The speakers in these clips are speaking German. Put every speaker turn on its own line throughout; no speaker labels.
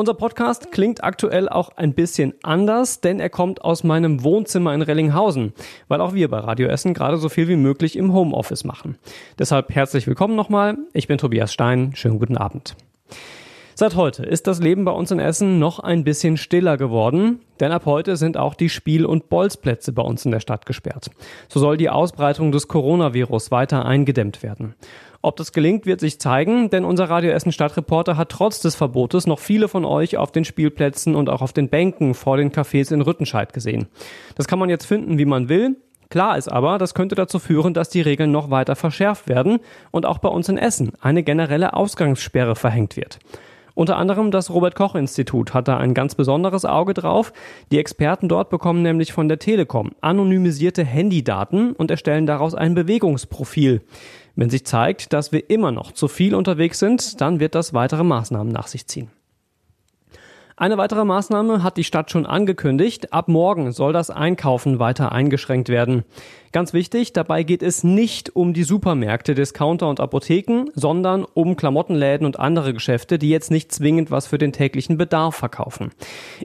Unser Podcast klingt aktuell auch ein bisschen anders, denn er kommt aus meinem Wohnzimmer in Rellinghausen, weil auch wir bei Radio Essen gerade so viel wie möglich im Homeoffice machen. Deshalb herzlich willkommen nochmal. Ich bin Tobias Stein. Schönen guten Abend. Seit heute ist das Leben bei uns in Essen noch ein bisschen stiller geworden, denn ab heute sind auch die Spiel- und Bolzplätze bei uns in der Stadt gesperrt. So soll die Ausbreitung des Coronavirus weiter eingedämmt werden. Ob das gelingt, wird sich zeigen, denn unser Radio Essen Stadtreporter hat trotz des Verbotes noch viele von euch auf den Spielplätzen und auch auf den Bänken vor den Cafés in Rüttenscheid gesehen. Das kann man jetzt finden, wie man will. Klar ist aber, das könnte dazu führen, dass die Regeln noch weiter verschärft werden und auch bei uns in Essen eine generelle Ausgangssperre verhängt wird. Unter anderem das Robert Koch Institut hat da ein ganz besonderes Auge drauf. Die Experten dort bekommen nämlich von der Telekom anonymisierte Handydaten und erstellen daraus ein Bewegungsprofil. Wenn sich zeigt, dass wir immer noch zu viel unterwegs sind, dann wird das weitere Maßnahmen nach sich ziehen. Eine weitere Maßnahme hat die Stadt schon angekündigt. Ab morgen soll das Einkaufen weiter eingeschränkt werden. Ganz wichtig, dabei geht es nicht um die Supermärkte, Discounter und Apotheken, sondern um Klamottenläden und andere Geschäfte, die jetzt nicht zwingend was für den täglichen Bedarf verkaufen.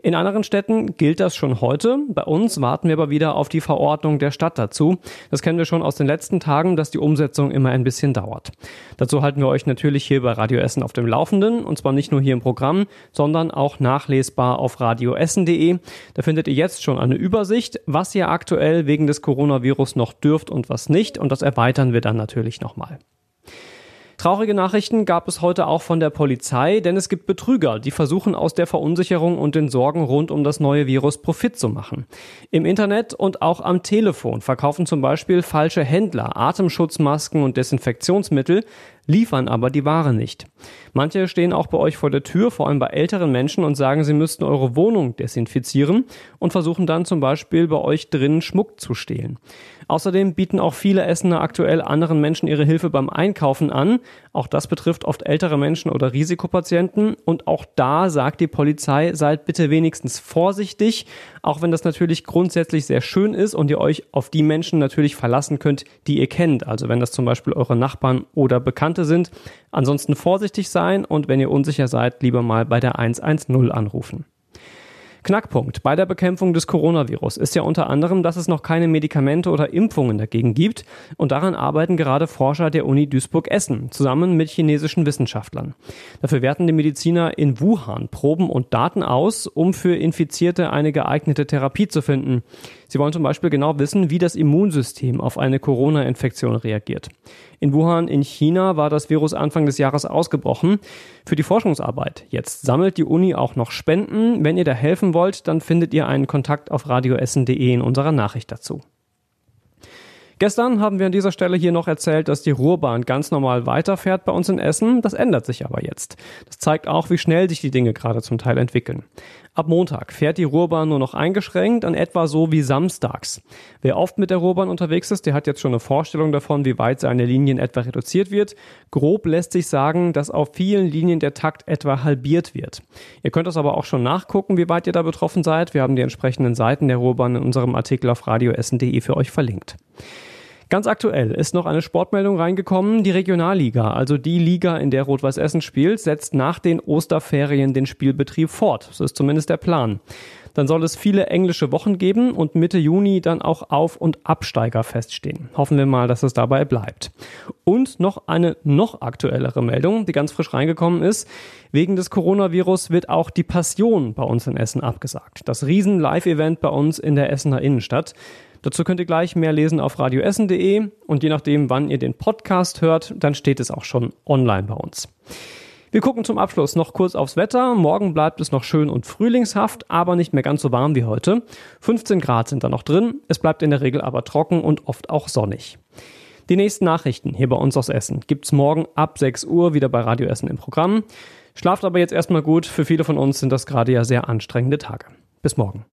In anderen Städten gilt das schon heute. Bei uns warten wir aber wieder auf die Verordnung der Stadt dazu. Das kennen wir schon aus den letzten Tagen, dass die Umsetzung immer ein bisschen dauert. Dazu halten wir euch natürlich hier bei Radio Essen auf dem Laufenden und zwar nicht nur hier im Programm, sondern auch nachlesbar auf radioessen.de. Da findet ihr jetzt schon eine Übersicht, was ihr aktuell wegen des Coronavirus noch dürft und was nicht. Und das erweitern wir dann natürlich nochmal. Traurige Nachrichten gab es heute auch von der Polizei, denn es gibt Betrüger, die versuchen aus der Verunsicherung und den Sorgen rund um das neue Virus Profit zu machen. Im Internet und auch am Telefon verkaufen zum Beispiel falsche Händler Atemschutzmasken und Desinfektionsmittel, liefern aber die Ware nicht. Manche stehen auch bei euch vor der Tür, vor allem bei älteren Menschen, und sagen, sie müssten eure Wohnung desinfizieren und versuchen dann zum Beispiel bei euch drinnen Schmuck zu stehlen. Außerdem bieten auch viele Essener aktuell anderen Menschen ihre Hilfe beim Einkaufen an. Auch das betrifft oft ältere Menschen oder Risikopatienten. Und auch da sagt die Polizei, seid bitte wenigstens vorsichtig, auch wenn das natürlich grundsätzlich sehr schön ist und ihr euch auf die Menschen natürlich verlassen könnt, die ihr kennt. Also wenn das zum Beispiel eure Nachbarn oder Bekannte sind. Ansonsten vorsichtig sein und wenn ihr unsicher seid, lieber mal bei der 110 anrufen. Knackpunkt bei der Bekämpfung des Coronavirus ist ja unter anderem, dass es noch keine Medikamente oder Impfungen dagegen gibt und daran arbeiten gerade Forscher der Uni Duisburg-Essen zusammen mit chinesischen Wissenschaftlern. Dafür werten die Mediziner in Wuhan Proben und Daten aus, um für Infizierte eine geeignete Therapie zu finden. Sie wollen zum Beispiel genau wissen, wie das Immunsystem auf eine Corona-Infektion reagiert. In Wuhan in China war das Virus Anfang des Jahres ausgebrochen. Für die Forschungsarbeit jetzt sammelt die Uni auch noch Spenden. Wenn ihr da helfen wollt, dann findet ihr einen Kontakt auf radioessen.de in unserer Nachricht dazu. Gestern haben wir an dieser Stelle hier noch erzählt, dass die Ruhrbahn ganz normal weiterfährt bei uns in Essen. Das ändert sich aber jetzt. Das zeigt auch, wie schnell sich die Dinge gerade zum Teil entwickeln. Ab Montag fährt die Ruhrbahn nur noch eingeschränkt, an etwa so wie samstags. Wer oft mit der Ruhrbahn unterwegs ist, der hat jetzt schon eine Vorstellung davon, wie weit seine Linien etwa reduziert wird. Grob lässt sich sagen, dass auf vielen Linien der Takt etwa halbiert wird. Ihr könnt das aber auch schon nachgucken, wie weit ihr da betroffen seid. Wir haben die entsprechenden Seiten der Ruhrbahn in unserem Artikel auf radioessen.de für euch verlinkt. Ganz aktuell ist noch eine Sportmeldung reingekommen. Die Regionalliga, also die Liga, in der Rot-Weiß Essen spielt, setzt nach den Osterferien den Spielbetrieb fort. Das ist zumindest der Plan. Dann soll es viele englische Wochen geben und Mitte Juni dann auch Auf- und Absteiger feststehen. Hoffen wir mal, dass es dabei bleibt. Und noch eine noch aktuellere Meldung, die ganz frisch reingekommen ist. Wegen des Coronavirus wird auch die Passion bei uns in Essen abgesagt. Das Riesen-Live-Event bei uns in der Essener Innenstadt. Dazu könnt ihr gleich mehr lesen auf radioessen.de und je nachdem, wann ihr den Podcast hört, dann steht es auch schon online bei uns. Wir gucken zum Abschluss noch kurz aufs Wetter. Morgen bleibt es noch schön und frühlingshaft, aber nicht mehr ganz so warm wie heute. 15 Grad sind da noch drin. Es bleibt in der Regel aber trocken und oft auch sonnig. Die nächsten Nachrichten hier bei uns aus Essen gibt's morgen ab 6 Uhr wieder bei Radio Essen im Programm. Schlaft aber jetzt erstmal gut. Für viele von uns sind das gerade ja sehr anstrengende Tage. Bis morgen.